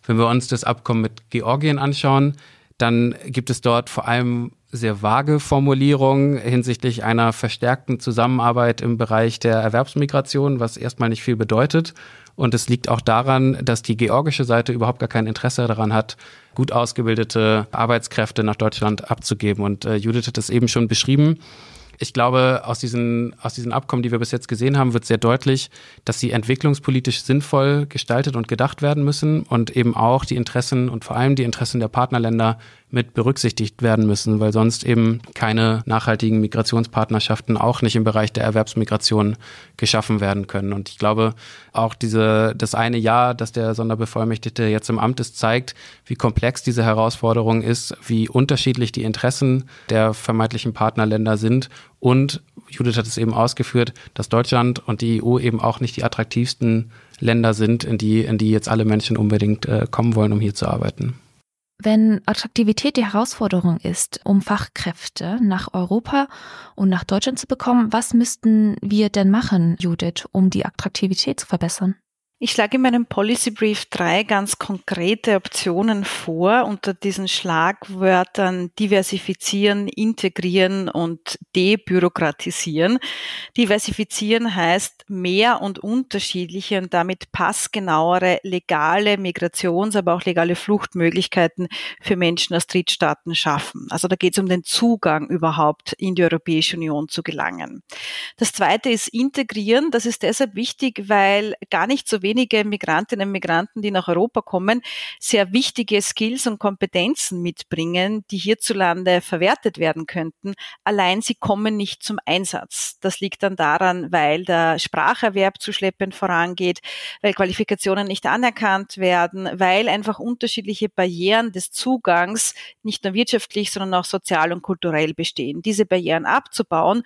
Wenn wir uns das Abkommen mit Georgien anschauen, dann gibt es dort vor allem sehr vage Formulierungen hinsichtlich einer verstärkten Zusammenarbeit im Bereich der Erwerbsmigration, was erstmal nicht viel bedeutet. Und es liegt auch daran, dass die georgische Seite überhaupt gar kein Interesse daran hat, gut ausgebildete Arbeitskräfte nach Deutschland abzugeben. Und äh, Judith hat es eben schon beschrieben ich glaube, aus diesen, aus diesen Abkommen, die wir bis jetzt gesehen haben, wird sehr deutlich, dass sie entwicklungspolitisch sinnvoll gestaltet und gedacht werden müssen und eben auch die Interessen und vor allem die Interessen der Partnerländer mit berücksichtigt werden müssen, weil sonst eben keine nachhaltigen Migrationspartnerschaften auch nicht im Bereich der Erwerbsmigration geschaffen werden können. Und ich glaube, auch diese, das eine Jahr, dass der Sonderbevollmächtigte jetzt im Amt ist, zeigt, wie komplex diese Herausforderung ist, wie unterschiedlich die Interessen der vermeintlichen Partnerländer sind und Judith hat es eben ausgeführt, dass Deutschland und die EU eben auch nicht die attraktivsten Länder sind, in die, in die jetzt alle Menschen unbedingt äh, kommen wollen, um hier zu arbeiten. Wenn Attraktivität die Herausforderung ist, um Fachkräfte nach Europa und nach Deutschland zu bekommen, was müssten wir denn machen, Judith, um die Attraktivität zu verbessern? Ich schlage in meinem Policy Brief drei ganz konkrete Optionen vor unter diesen Schlagwörtern diversifizieren, integrieren und debürokratisieren. Diversifizieren heißt mehr und unterschiedliche und damit passgenauere legale Migrations-, aber auch legale Fluchtmöglichkeiten für Menschen aus Drittstaaten schaffen. Also da geht es um den Zugang überhaupt in die Europäische Union zu gelangen. Das zweite ist integrieren. Das ist deshalb wichtig, weil gar nicht so wenig wenige Migrantinnen und Migranten, die nach Europa kommen, sehr wichtige Skills und Kompetenzen mitbringen, die hierzulande verwertet werden könnten. Allein sie kommen nicht zum Einsatz. Das liegt dann daran, weil der Spracherwerb zu schleppend vorangeht, weil Qualifikationen nicht anerkannt werden, weil einfach unterschiedliche Barrieren des Zugangs nicht nur wirtschaftlich, sondern auch sozial und kulturell bestehen. Diese Barrieren abzubauen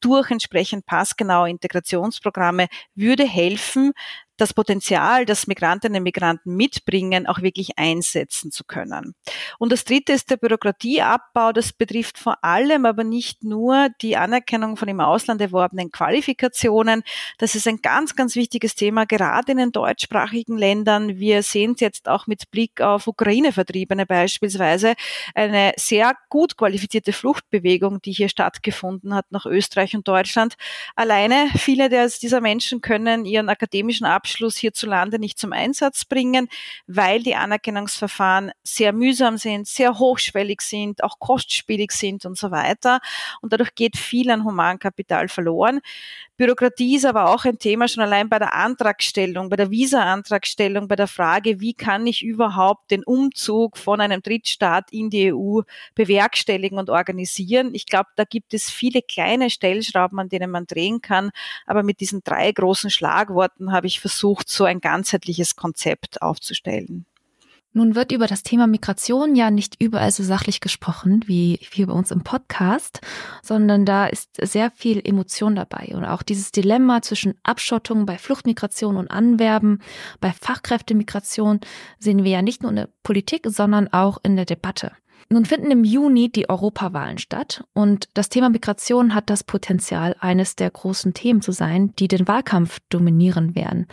durch entsprechend passgenaue Integrationsprogramme würde helfen, das Potenzial, das Migrantinnen und Migranten mitbringen, auch wirklich einsetzen zu können. Und das Dritte ist der Bürokratieabbau. Das betrifft vor allem aber nicht nur die Anerkennung von im Ausland erworbenen Qualifikationen. Das ist ein ganz, ganz wichtiges Thema, gerade in den deutschsprachigen Ländern. Wir sehen es jetzt auch mit Blick auf Ukraine-Vertriebene beispielsweise. Eine sehr gut qualifizierte Fluchtbewegung, die hier stattgefunden hat nach Österreich und Deutschland. Alleine viele dieser Menschen können ihren akademischen Abschluss Abschluss hierzulande nicht zum Einsatz bringen, weil die Anerkennungsverfahren sehr mühsam sind, sehr hochschwellig sind, auch kostspielig sind und so weiter. Und dadurch geht viel an Humankapital verloren. Bürokratie ist aber auch ein Thema schon allein bei der Antragstellung, bei der Visa-Antragstellung, bei der Frage, wie kann ich überhaupt den Umzug von einem Drittstaat in die EU bewerkstelligen und organisieren. Ich glaube, da gibt es viele kleine Stellschrauben, an denen man drehen kann. Aber mit diesen drei großen Schlagworten habe ich versucht, so ein ganzheitliches Konzept aufzustellen. Nun wird über das Thema Migration ja nicht überall so sachlich gesprochen wie hier bei uns im Podcast, sondern da ist sehr viel Emotion dabei und auch dieses Dilemma zwischen Abschottung bei Fluchtmigration und Anwerben, bei Fachkräftemigration sehen wir ja nicht nur in der Politik, sondern auch in der Debatte. Nun finden im Juni die Europawahlen statt und das Thema Migration hat das Potenzial, eines der großen Themen zu sein, die den Wahlkampf dominieren werden.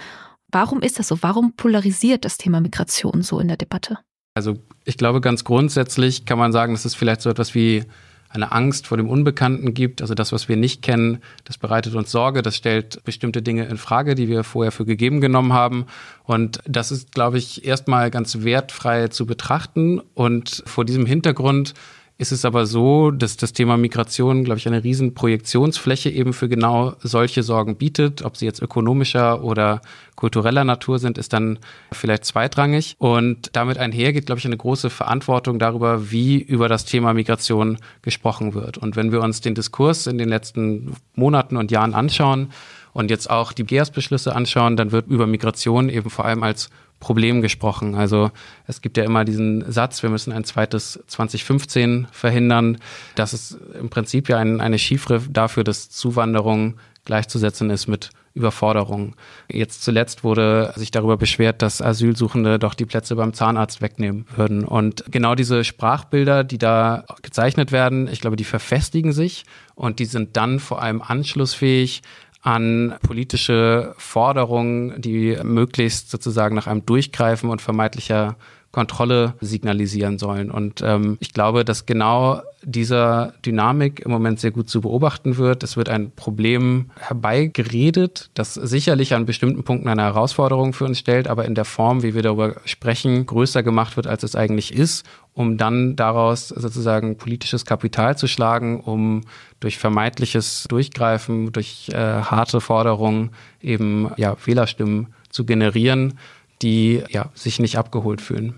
Warum ist das so? Warum polarisiert das Thema Migration so in der Debatte? Also ich glaube, ganz grundsätzlich kann man sagen, dass es vielleicht so etwas wie eine Angst vor dem Unbekannten gibt. Also das, was wir nicht kennen, das bereitet uns Sorge, das stellt bestimmte Dinge in Frage, die wir vorher für gegeben genommen haben. Und das ist, glaube ich, erstmal ganz wertfrei zu betrachten. Und vor diesem Hintergrund ist es aber so, dass das Thema Migration, glaube ich, eine riesen Projektionsfläche eben für genau solche Sorgen bietet. Ob sie jetzt ökonomischer oder kultureller Natur sind, ist dann vielleicht zweitrangig. Und damit einhergeht, glaube ich, eine große Verantwortung darüber, wie über das Thema Migration gesprochen wird. Und wenn wir uns den Diskurs in den letzten Monaten und Jahren anschauen und jetzt auch die GERS-Beschlüsse anschauen, dann wird über Migration eben vor allem als Problem gesprochen. Also es gibt ja immer diesen Satz, wir müssen ein zweites 2015 verhindern. Das ist im Prinzip ja ein, eine Chiffre dafür, dass Zuwanderung gleichzusetzen ist mit Überforderung. Jetzt zuletzt wurde sich darüber beschwert, dass Asylsuchende doch die Plätze beim Zahnarzt wegnehmen würden. Und genau diese Sprachbilder, die da gezeichnet werden, ich glaube, die verfestigen sich und die sind dann vor allem anschlussfähig an politische Forderungen, die möglichst sozusagen nach einem Durchgreifen und vermeintlicher Kontrolle signalisieren sollen. Und ähm, ich glaube, dass genau dieser Dynamik im Moment sehr gut zu beobachten wird. Es wird ein Problem herbeigeredet, das sicherlich an bestimmten Punkten eine Herausforderung für uns stellt, aber in der Form, wie wir darüber sprechen, größer gemacht wird, als es eigentlich ist um dann daraus sozusagen politisches Kapital zu schlagen, um durch vermeintliches Durchgreifen, durch äh, harte Forderungen eben ja, Wählerstimmen zu generieren, die ja, sich nicht abgeholt fühlen.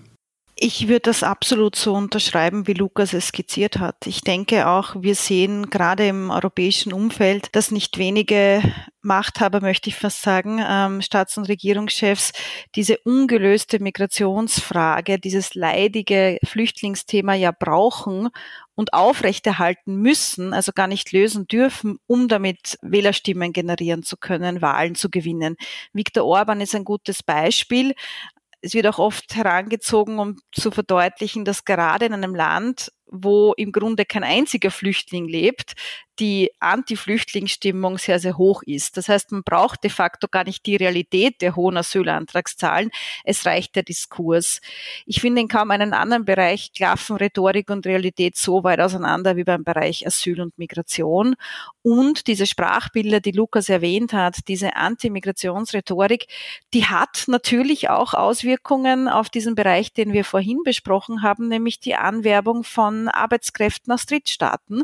Ich würde das absolut so unterschreiben, wie Lukas es skizziert hat. Ich denke auch, wir sehen gerade im europäischen Umfeld, dass nicht wenige Machthaber, möchte ich fast sagen, ähm, Staats- und Regierungschefs, diese ungelöste Migrationsfrage, dieses leidige Flüchtlingsthema ja brauchen und aufrechterhalten müssen, also gar nicht lösen dürfen, um damit Wählerstimmen generieren zu können, Wahlen zu gewinnen. Viktor Orban ist ein gutes Beispiel es wird auch oft herangezogen, um zu verdeutlichen, dass gerade in einem Land, wo im Grunde kein einziger Flüchtling lebt, die Anti-Flüchtlingsstimmung sehr, sehr hoch ist. Das heißt, man braucht de facto gar nicht die Realität der hohen Asylantragszahlen. Es reicht der Diskurs. Ich finde in kaum einem anderen Bereich klaffen Rhetorik und Realität so weit auseinander wie beim Bereich Asyl und Migration. Und diese Sprachbilder, die Lukas erwähnt hat, diese Anti-Migrationsrhetorik, die hat natürlich auch Auswirkungen auf diesen Bereich, den wir vorhin besprochen haben, nämlich die Anwerbung von Arbeitskräften aus Drittstaaten.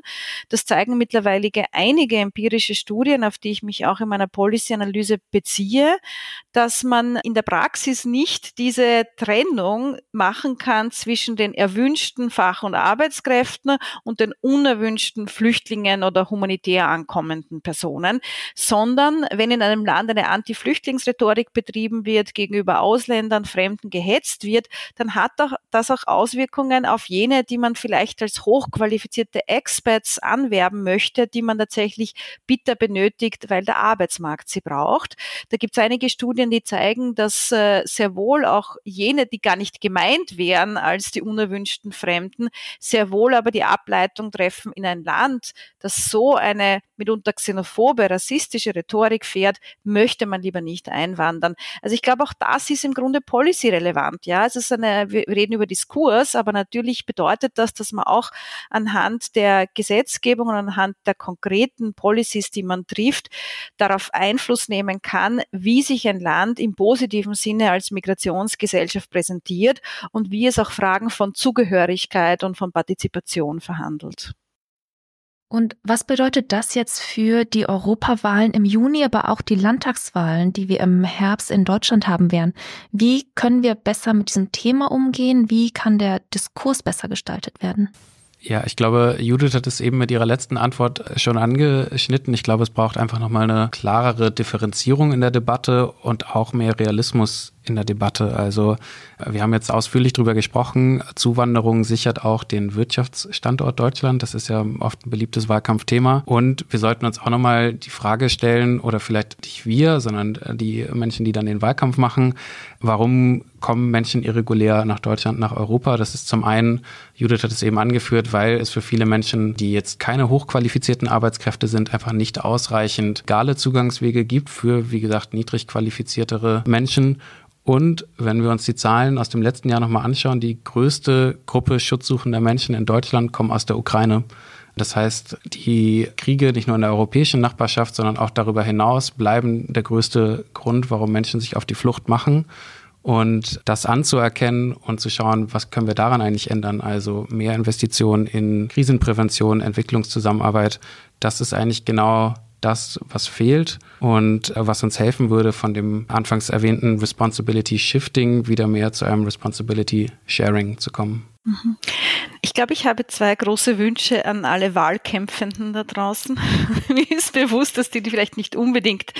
Das zeigen mittlerweile einige empirische Studien, auf die ich mich auch in meiner Policy-Analyse beziehe, dass man in der Praxis nicht diese Trennung machen kann zwischen den erwünschten Fach- und Arbeitskräften und den unerwünschten Flüchtlingen oder humanitär ankommenden Personen, sondern wenn in einem Land eine Anti-Flüchtlingsrhetorik betrieben wird, gegenüber Ausländern, Fremden gehetzt wird, dann hat das auch Auswirkungen auf jene, die man vielleicht als hochqualifizierte Experts anwerben möchte, die man tatsächlich bitter benötigt, weil der Arbeitsmarkt sie braucht. Da gibt es einige Studien, die zeigen, dass äh, sehr wohl auch jene, die gar nicht gemeint wären als die unerwünschten Fremden, sehr wohl aber die Ableitung treffen in ein Land, das so eine mitunter xenophobe, rassistische Rhetorik fährt, möchte man lieber nicht einwandern. Also ich glaube, auch das ist im Grunde policy-relevant. Ja, es ist eine, wir reden über Diskurs, aber natürlich bedeutet das, dass man auch anhand der Gesetzgebung und anhand der konkreten Policies, die man trifft, darauf Einfluss nehmen kann, wie sich ein Land im positiven Sinne als Migrationsgesellschaft präsentiert und wie es auch Fragen von Zugehörigkeit und von Partizipation verhandelt. Und was bedeutet das jetzt für die Europawahlen im Juni, aber auch die Landtagswahlen, die wir im Herbst in Deutschland haben werden? Wie können wir besser mit diesem Thema umgehen? Wie kann der Diskurs besser gestaltet werden? Ja, ich glaube, Judith hat es eben mit ihrer letzten Antwort schon angeschnitten. Ich glaube, es braucht einfach nochmal eine klarere Differenzierung in der Debatte und auch mehr Realismus in der Debatte. Also wir haben jetzt ausführlich darüber gesprochen. Zuwanderung sichert auch den Wirtschaftsstandort Deutschland. Das ist ja oft ein beliebtes Wahlkampfthema. Und wir sollten uns auch nochmal die Frage stellen, oder vielleicht nicht wir, sondern die Menschen, die dann den Wahlkampf machen, warum kommen Menschen irregulär nach Deutschland, nach Europa? Das ist zum einen, Judith hat es eben angeführt, weil es für viele Menschen, die jetzt keine hochqualifizierten Arbeitskräfte sind, einfach nicht ausreichend legale Zugangswege gibt für, wie gesagt, niedrig qualifiziertere Menschen. Und wenn wir uns die Zahlen aus dem letzten Jahr nochmal anschauen, die größte Gruppe schutzsuchender Menschen in Deutschland kommen aus der Ukraine. Das heißt, die Kriege nicht nur in der europäischen Nachbarschaft, sondern auch darüber hinaus bleiben der größte Grund, warum Menschen sich auf die Flucht machen. Und das anzuerkennen und zu schauen, was können wir daran eigentlich ändern? Also mehr Investitionen in Krisenprävention, Entwicklungszusammenarbeit, das ist eigentlich genau das, was fehlt und äh, was uns helfen würde, von dem anfangs erwähnten Responsibility Shifting wieder mehr zu einem Responsibility Sharing zu kommen. Mhm. Ich glaube, ich habe zwei große Wünsche an alle Wahlkämpfenden da draußen. Mir ist bewusst, dass die vielleicht nicht unbedingt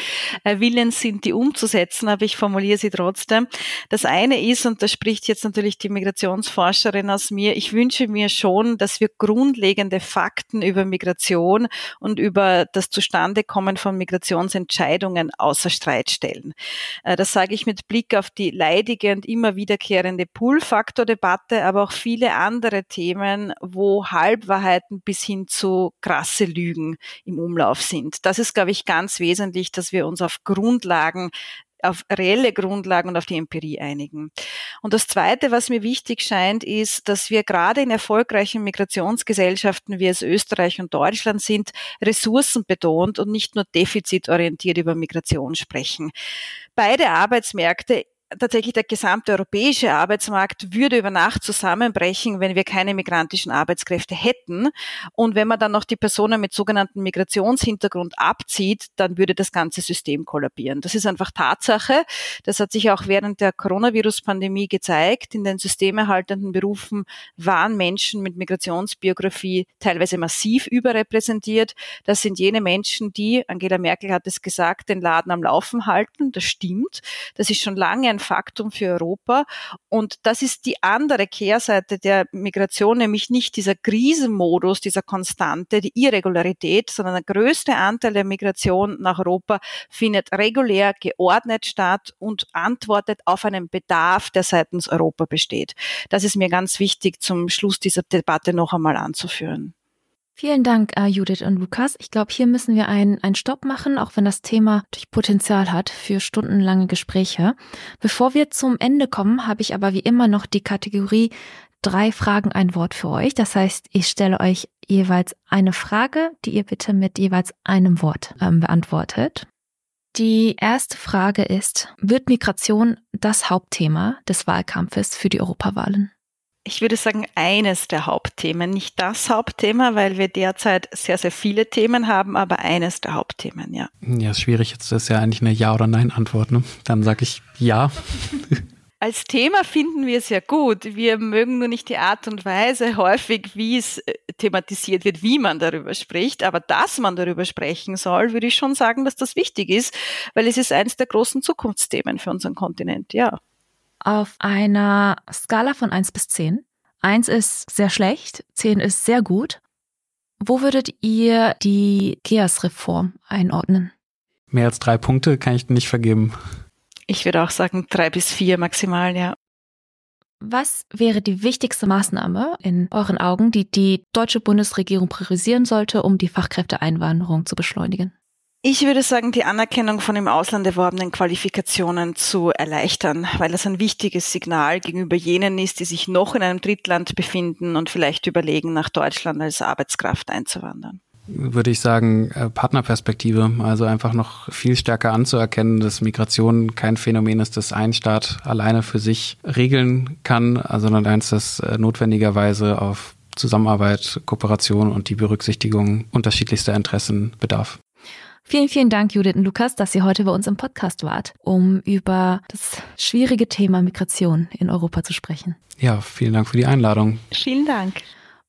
äh, willens sind, die umzusetzen, aber ich formuliere sie trotzdem. Das eine ist, und da spricht jetzt natürlich die Migrationsforscherin aus mir, ich wünsche mir schon, dass wir grundlegende Fakten über Migration und über das Zustandekommen von Migrationsentscheidungen außer Streit stellen. Äh, das sage ich mit Blick auf die leidige und immer wiederkehrende Pull-Faktor-Debatte, aber auch viel viele andere Themen, wo Halbwahrheiten bis hin zu krasse Lügen im Umlauf sind. Das ist, glaube ich, ganz wesentlich, dass wir uns auf Grundlagen auf reelle Grundlagen und auf die Empirie einigen. Und das Zweite, was mir wichtig scheint, ist, dass wir gerade in erfolgreichen Migrationsgesellschaften, wie es Österreich und Deutschland sind, Ressourcen betont und nicht nur defizitorientiert über Migration sprechen. Beide Arbeitsmärkte tatsächlich der gesamte europäische Arbeitsmarkt würde über Nacht zusammenbrechen, wenn wir keine migrantischen Arbeitskräfte hätten. Und wenn man dann noch die Personen mit sogenannten Migrationshintergrund abzieht, dann würde das ganze System kollabieren. Das ist einfach Tatsache. Das hat sich auch während der Coronavirus-Pandemie gezeigt. In den systemerhaltenden Berufen waren Menschen mit Migrationsbiografie teilweise massiv überrepräsentiert. Das sind jene Menschen, die, Angela Merkel hat es gesagt, den Laden am Laufen halten. Das stimmt. Das ist schon lange ein Faktum für Europa. Und das ist die andere Kehrseite der Migration, nämlich nicht dieser Krisenmodus, dieser Konstante, die Irregularität, sondern der größte Anteil der Migration nach Europa findet regulär geordnet statt und antwortet auf einen Bedarf, der seitens Europa besteht. Das ist mir ganz wichtig zum Schluss dieser Debatte noch einmal anzuführen. Vielen Dank, uh, Judith und Lukas. Ich glaube, hier müssen wir einen, einen Stopp machen, auch wenn das Thema durch Potenzial hat für stundenlange Gespräche. Bevor wir zum Ende kommen, habe ich aber wie immer noch die Kategorie drei Fragen, ein Wort für euch. Das heißt, ich stelle euch jeweils eine Frage, die ihr bitte mit jeweils einem Wort ähm, beantwortet. Die erste Frage ist, wird Migration das Hauptthema des Wahlkampfes für die Europawahlen? Ich würde sagen, eines der Hauptthemen. Nicht das Hauptthema, weil wir derzeit sehr, sehr viele Themen haben, aber eines der Hauptthemen, ja. Ja, ist schwierig. Jetzt ist ja eigentlich eine Ja- oder Nein-Antwort. Ne? Dann sage ich Ja. Als Thema finden wir es ja gut. Wir mögen nur nicht die Art und Weise häufig, wie es äh, thematisiert wird, wie man darüber spricht. Aber dass man darüber sprechen soll, würde ich schon sagen, dass das wichtig ist, weil es ist eines der großen Zukunftsthemen für unseren Kontinent, ja auf einer Skala von 1 bis 10. 1 ist sehr schlecht, 10 ist sehr gut. Wo würdet ihr die GEAS-Reform einordnen? Mehr als drei Punkte kann ich nicht vergeben. Ich würde auch sagen drei bis vier maximal, ja. Was wäre die wichtigste Maßnahme in euren Augen, die die deutsche Bundesregierung priorisieren sollte, um die Fachkräfteeinwanderung zu beschleunigen? Ich würde sagen, die Anerkennung von im Ausland erworbenen Qualifikationen zu erleichtern, weil das ein wichtiges Signal gegenüber jenen ist, die sich noch in einem Drittland befinden und vielleicht überlegen, nach Deutschland als Arbeitskraft einzuwandern würde ich sagen, äh, Partnerperspektive. Also einfach noch viel stärker anzuerkennen, dass Migration kein Phänomen ist, das ein Staat alleine für sich regeln kann, sondern eins, das äh, notwendigerweise auf Zusammenarbeit, Kooperation und die Berücksichtigung unterschiedlichster Interessen bedarf. Vielen, vielen Dank, Judith und Lukas, dass ihr heute bei uns im Podcast wart, um über das schwierige Thema Migration in Europa zu sprechen. Ja, vielen Dank für die Einladung. Vielen Dank.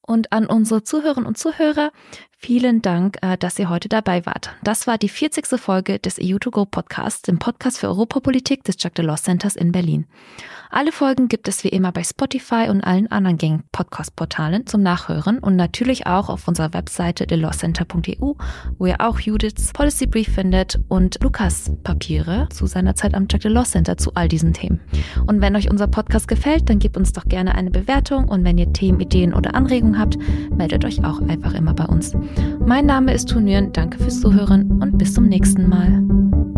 Und an unsere Zuhörerinnen und Zuhörer, vielen Dank, äh, dass ihr heute dabei wart. Das war die 40. Folge des EU2Go Podcasts, dem Podcast für Europapolitik des Jacques Delors Centers in Berlin. Alle Folgen gibt es wie immer bei Spotify und allen anderen gängigen Podcast-Portalen zum Nachhören und natürlich auch auf unserer Webseite delawcenter.eu, wo ihr auch Judiths Policy Brief findet und Lukas Papiere zu seiner Zeit am Jack Delors Center zu all diesen Themen. Und wenn euch unser Podcast gefällt, dann gebt uns doch gerne eine Bewertung und wenn ihr Themen, Ideen oder Anregungen habt, meldet euch auch einfach immer bei uns. Mein Name ist Tunüren, danke fürs Zuhören und bis zum nächsten Mal.